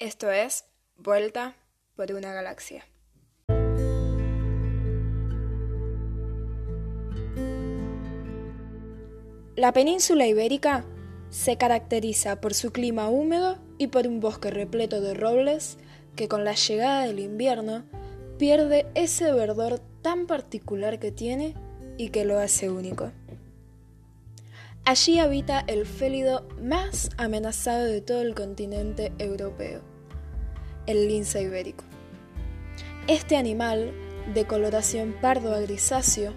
Esto es Vuelta por una galaxia. La península ibérica se caracteriza por su clima húmedo y por un bosque repleto de robles que con la llegada del invierno pierde ese verdor tan particular que tiene y que lo hace único. Allí habita el félido más amenazado de todo el continente europeo, el lince ibérico. Este animal, de coloración pardo a grisáceo,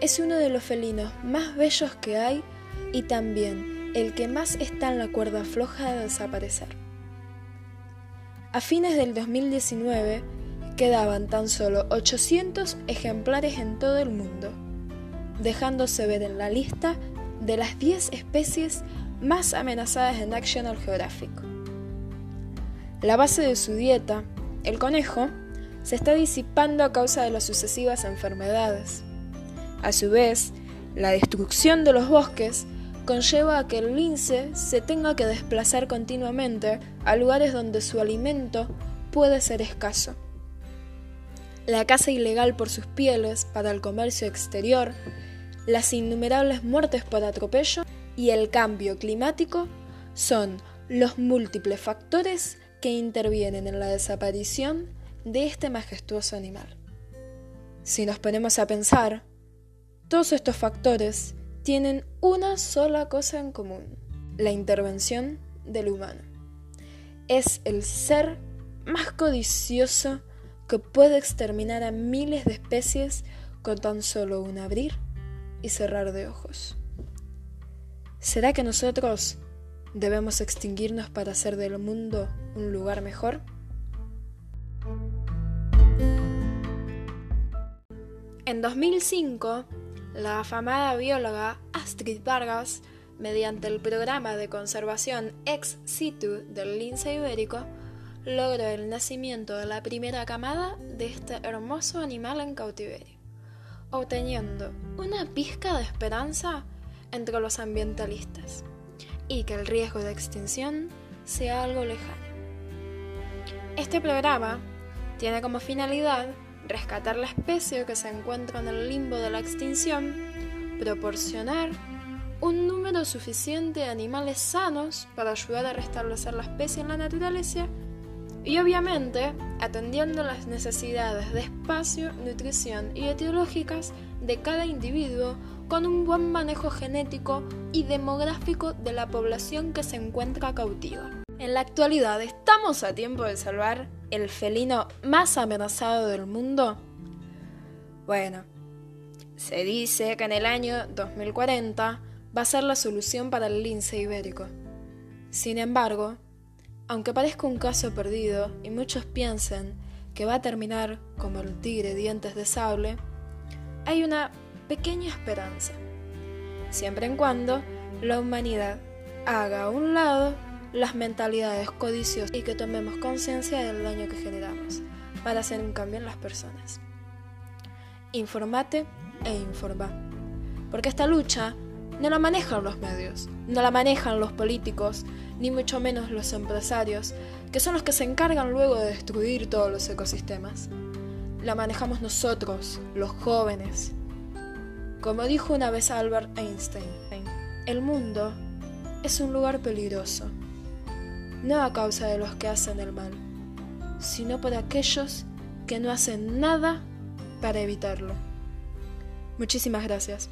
es uno de los felinos más bellos que hay y también el que más está en la cuerda floja de desaparecer. A fines del 2019 quedaban tan solo 800 ejemplares en todo el mundo, dejándose ver en la lista de las 10 especies más amenazadas en National Geographic. La base de su dieta, el conejo, se está disipando a causa de las sucesivas enfermedades. A su vez, la destrucción de los bosques conlleva a que el lince se tenga que desplazar continuamente a lugares donde su alimento puede ser escaso. La caza ilegal por sus pieles para el comercio exterior las innumerables muertes por atropello y el cambio climático son los múltiples factores que intervienen en la desaparición de este majestuoso animal. Si nos ponemos a pensar, todos estos factores tienen una sola cosa en común, la intervención del humano. Es el ser más codicioso que puede exterminar a miles de especies con tan solo un abrir y cerrar de ojos. ¿Será que nosotros debemos extinguirnos para hacer del mundo un lugar mejor? En 2005, la afamada bióloga Astrid Vargas, mediante el programa de conservación ex situ del lince ibérico, logró el nacimiento de la primera camada de este hermoso animal en cautiverio obteniendo una pizca de esperanza entre los ambientalistas y que el riesgo de extinción sea algo lejano. Este programa tiene como finalidad rescatar la especie que se encuentra en el limbo de la extinción, proporcionar un número suficiente de animales sanos para ayudar a restablecer la especie en la naturaleza y obviamente atendiendo las necesidades de espacio, nutrición y etiológicas de cada individuo con un buen manejo genético y demográfico de la población que se encuentra cautiva. En la actualidad, ¿estamos a tiempo de salvar el felino más amenazado del mundo? Bueno, se dice que en el año 2040 va a ser la solución para el lince ibérico. Sin embargo, aunque parezca un caso perdido y muchos piensen que va a terminar como el tigre dientes de sable, hay una pequeña esperanza, siempre en cuando la humanidad haga a un lado las mentalidades codiciosas y que tomemos conciencia del daño que generamos para hacer un cambio en las personas. Informate e informa, porque esta lucha no la manejan los medios, no la manejan los políticos, ni mucho menos los empresarios, que son los que se encargan luego de destruir todos los ecosistemas. La manejamos nosotros, los jóvenes. Como dijo una vez Albert Einstein, el mundo es un lugar peligroso, no a causa de los que hacen el mal, sino por aquellos que no hacen nada para evitarlo. Muchísimas gracias.